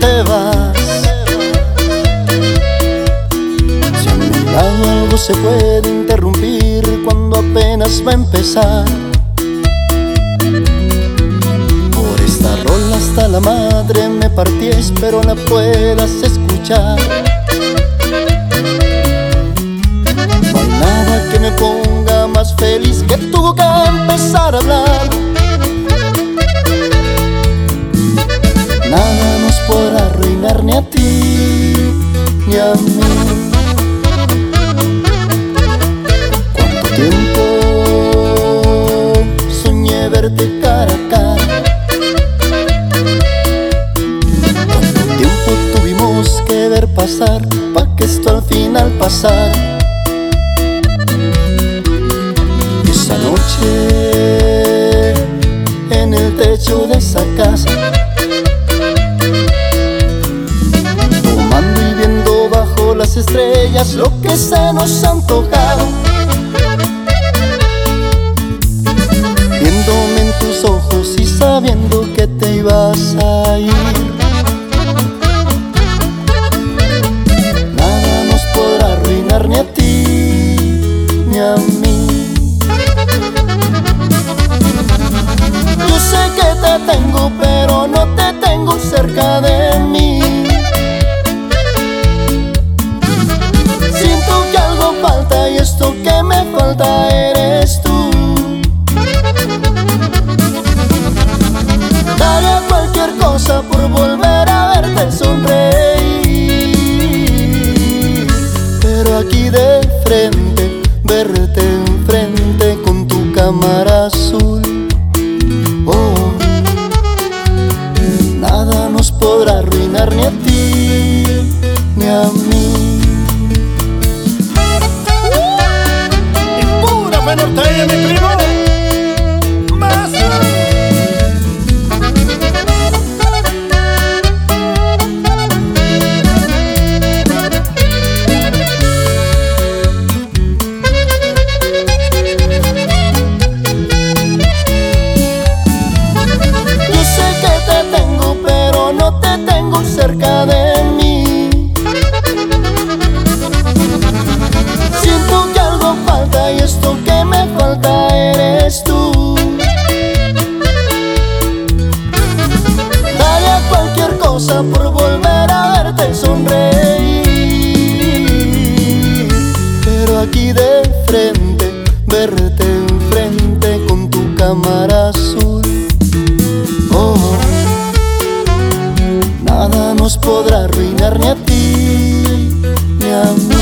te vas. Si a mi lado algo se puede interrumpir cuando apenas va a empezar. Por esta rola hasta la madre me partí, espero la puedas escuchar. No hay nada que me ponga más feliz que tú que empezar a hablar. Ni a ti ni a mí. Cuánto tiempo soñé verte cara a cara. Cuánto tiempo tuvimos que ver pasar pa' que esto al final pasara. Esa noche estrellas lo que se nos antojaba Viéndome en tus ojos y sabiendo que te ibas a ir. Nada nos podrá arruinar ni a ti ni a mí. Yo sé que te tengo, pero no te tengo cerca de cámara azul. Oh, nada nos podrá arruinar ni a ti ni a mí. por volver a verte sonreír. Pero aquí de frente, verte enfrente con tu cámara azul. Oh, nada nos podrá arruinar ni a ti, ni a mí.